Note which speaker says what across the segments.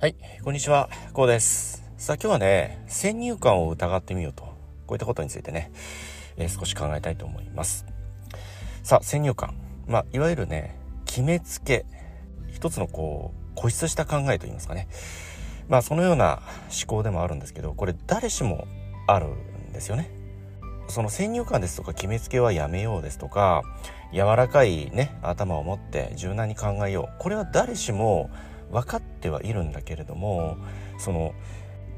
Speaker 1: はい、こんにちは、こうです。さあ今日はね、先入観を疑ってみようと、こういったことについてね、えー、少し考えたいと思います。さあ、先入観。まあ、いわゆるね、決めつけ、一つのこう、固執した考えといいますかね。まあ、そのような思考でもあるんですけど、これ誰しもあるんですよね。その先入観ですとか決めつけはやめようですとか、柔らかいね、頭を持って柔軟に考えよう。これは誰しも分かってはいるんだけれどもその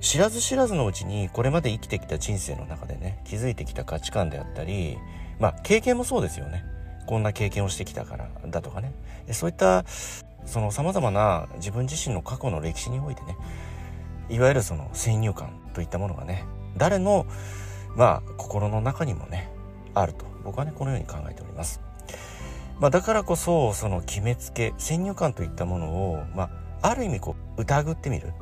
Speaker 1: 知らず知らずのうちにこれまで生きてきた人生の中でね気づいてきた価値観であったりまあ経験もそうですよねこんな経験をしてきたからだとかねそういったその様々な自分自身の過去の歴史においてねいわゆるその先入観といったものがね誰のまあ心の中にもねあると僕はねこのように考えております。まあ、だからこそその決めつけ先入観といったものを、まあ、ある意味こう疑ってみる、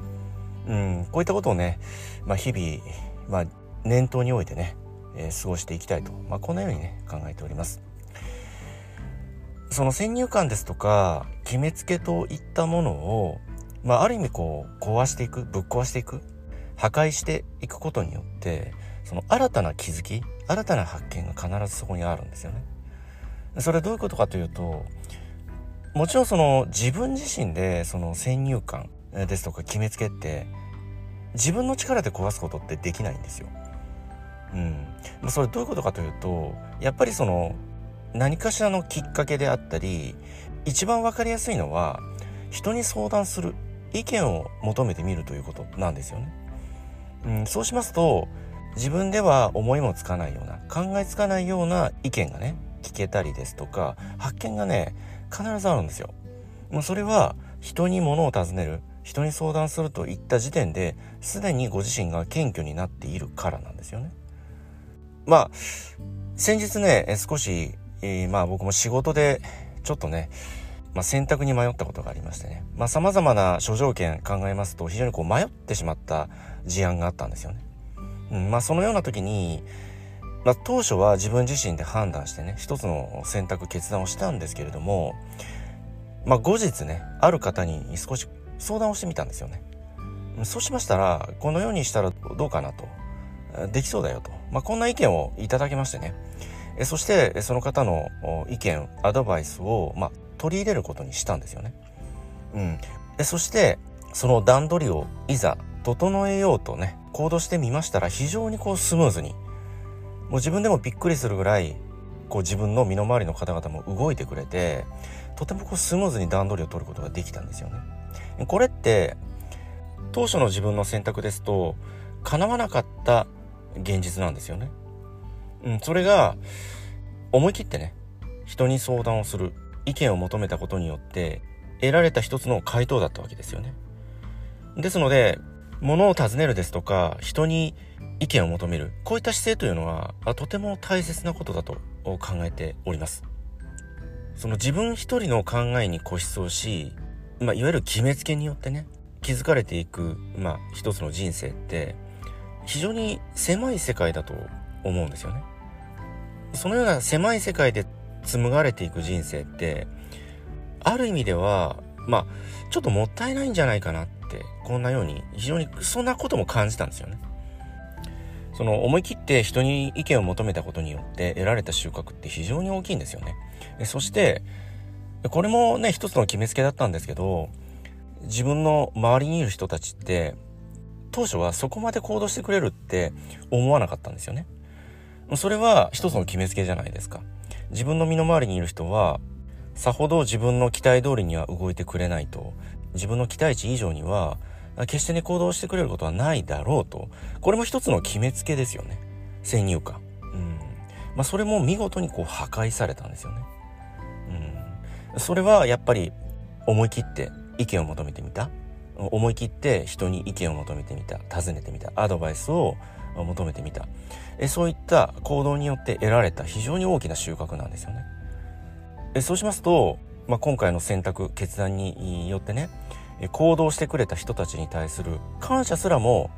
Speaker 1: うん、こういったことをね、まあ、日々、まあ、念頭においてね、えー、過ごしていきたいと、まあ、このようにね考えております。その先入観ですとか決めつけといったものを、まあ、ある意味こう壊していくぶっ壊していく破壊していくことによってその新たな気づき新たな発見が必ずそこにあるんですよね。それはどういうことかというともちろんその自分自身でその先入観ですとか決めつけって自分の力で壊すことってできないんですよ。うん、それどういうことかというとやっぱりその何かしらのきっかけであったり一番分かりやすいのは人に相談する意見を求めてみるということなんですよね。うん、そうしますと自分では思いもつかないような考えつかないような意見がね聞けたりですとか発見がね必ずあるんですよ。もうそれは人に物を尋ねる人に相談するといった時点ですでにご自身が謙虚になっているからなんですよね。まあ先日ね少し、えー、まあ僕も仕事でちょっとねまあ、選択に迷ったことがありましてね。まあ、様々な諸条件考えますと、非常にこう迷ってしまった事案があったんですよね。うん、まあ、そのような時に、まあ、当初は自分自身で判断してね一つの選択決断をしたんですけれども、まあ、後日ねある方に少し相談をしてみたんですよね。そうしましたらこのようにしたらどうかなとできそうだよと、まあ、こんな意見をいただきましてねえそしてその方の意見アドバイスを、まあ、取り入れることにしたんですよね。うん、でそしてその段取りをいざ整えようとね行動してみましたら非常にこうスムーズにもう自分でもびっくりするぐらいこう自分の身の回りの方々も動いてくれてとてもこうスムーズに段取りを取ることができたんですよね。これって当初の自分の選択ですと叶わなかった現実なんですよね。うん、それが思い切ってね人に相談をする意見を求めたことによって得られた一つの回答だったわけですよね。ですので物を尋ねるですとか人に意見を求める。こういった姿勢というのはとても大切なことだと考えております。その自分一人の考えに固執をし、まあ、いわゆる決めつけによってね気づかれていく、まあ、一つの人生って非常に狭い世界だと思うんですよね。そのような狭い世界で紡がれていく人生ってある意味ではまあちょっともったいないんじゃないかなってこんなように非常にそんなことも感じたんですよねその思い切って人に意見を求めたことによって得られた収穫って非常に大きいんですよね。そしてこれもね一つの決めつけだったんですけど自分の周りにいる人たちって当初はそこまで行動してくれるって思わなかったんですよね。それは一つの決めつけじゃないですか。自分の身の回りにいる人はさほど自分の期待通りには動いてくれないと。自分の期待値以上には決してね行動してくれることはないだろうと。これも一つの決めつけですよね。先入観。うん。まあそれも見事にこう破壊されたんですよね。うん。それはやっぱり思い切って意見を求めてみた。思い切って人に意見を求めてみた。尋ねてみた。アドバイスを求めてみた。えそういった行動によって得られた非常に大きな収穫なんですよね。えそうしますと、まあ、今回の選択決断によってね行動してくれた人たちに対する感謝すらも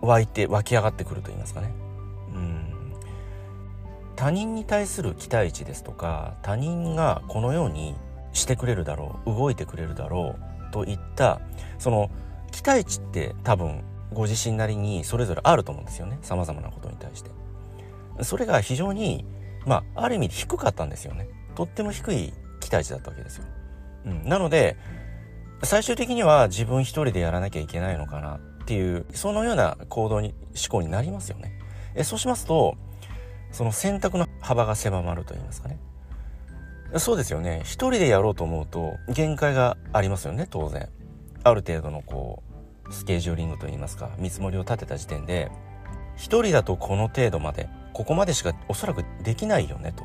Speaker 1: 湧いて湧き上がってくると言いますかね。うん。他人に対する期待値ですとか他人がこのようにしてくれるだろう動いてくれるだろうといったその期待値って多分ご自身なりにそれぞれあると思うんですよね。様々なことに対して。それが非常にまあある意味低かったんですよね。とっても低い期待値だったわけですよ、うん、なので最終的には自分一人でやらなきゃいけないのかなっていうそのような行動に思考になりますよね。えそうしますとその選択の幅が狭まると言いますかね。そうですよね。一人でやろうと思うと限界がありますよね当然。ある程度のこうスケジューリングといいますか見積もりを立てた時点で一人だとこの程度までここまでしかおそらくできないよねと。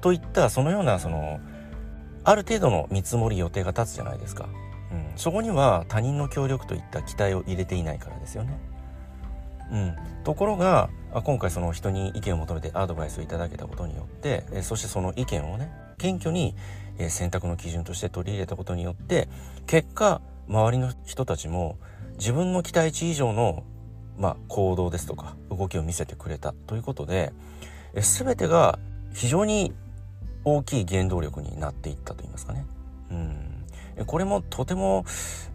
Speaker 1: といったそのようなそのある程度の見積もり予定が立つじゃないですか、うん、そこには他人の協力といった期待を入れていないからですよね。うん、ところが今回その人に意見を求めてアドバイスをいただけたことによってそしてその意見をね謙虚に選択の基準として取り入れたことによって結果周りの人たちも自分の期待値以上の、まあ、行動ですとか動きを見せてくれたということで全てが非常に大きい原動力になっていったと言いますかね。うん、これもとても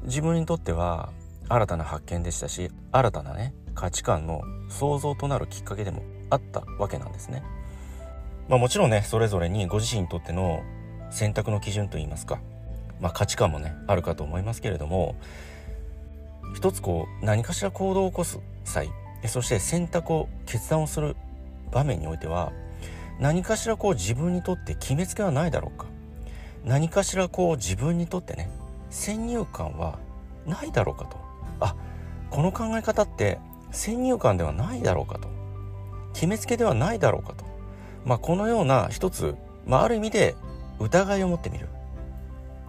Speaker 1: 自分にとっては新たな発見でしたし新たなね価値観の創造となるきっかけでもあったわけなんですね。まあ、もちろんねそれぞれにご自身にとっての選択の基準といいますか、まあ、価値観もねあるかと思いますけれども一つこう何かしら行動を起こす際そして選択を決断をする場面においては何かしらこう自分にとって決めつけはないだろうか。何かしらこう自分にとってね先入観はないだろうかと。あこの考え方って先入観ではないだろうかと。決めつけではないだろうかと、まあ、このような一つ、まあ、ある意味で疑いを持ってみる、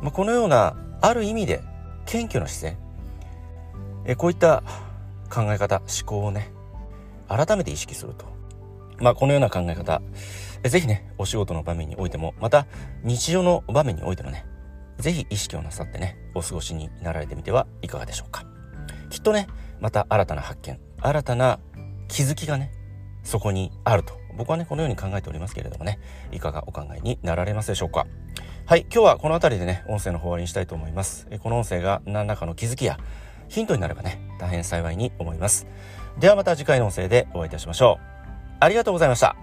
Speaker 1: まあ、このようなある意味で謙虚な姿勢。えこういった考え方思考をね改めて意識すると。まあ、このような考え方、ぜひね、お仕事の場面においても、また日常の場面においてもね、ぜひ意識をなさってね、お過ごしになられてみてはいかがでしょうか。きっとね、また新たな発見、新たな気づきがね、そこにあると。僕はね、このように考えておりますけれどもね、いかがお考えになられますでしょうか。はい、今日はこの辺りでね、音声の終わりにしたいと思います。この音声が何らかの気づきやヒントになればね、大変幸いに思います。ではまた次回の音声でお会いいたしましょう。ありがとうございました。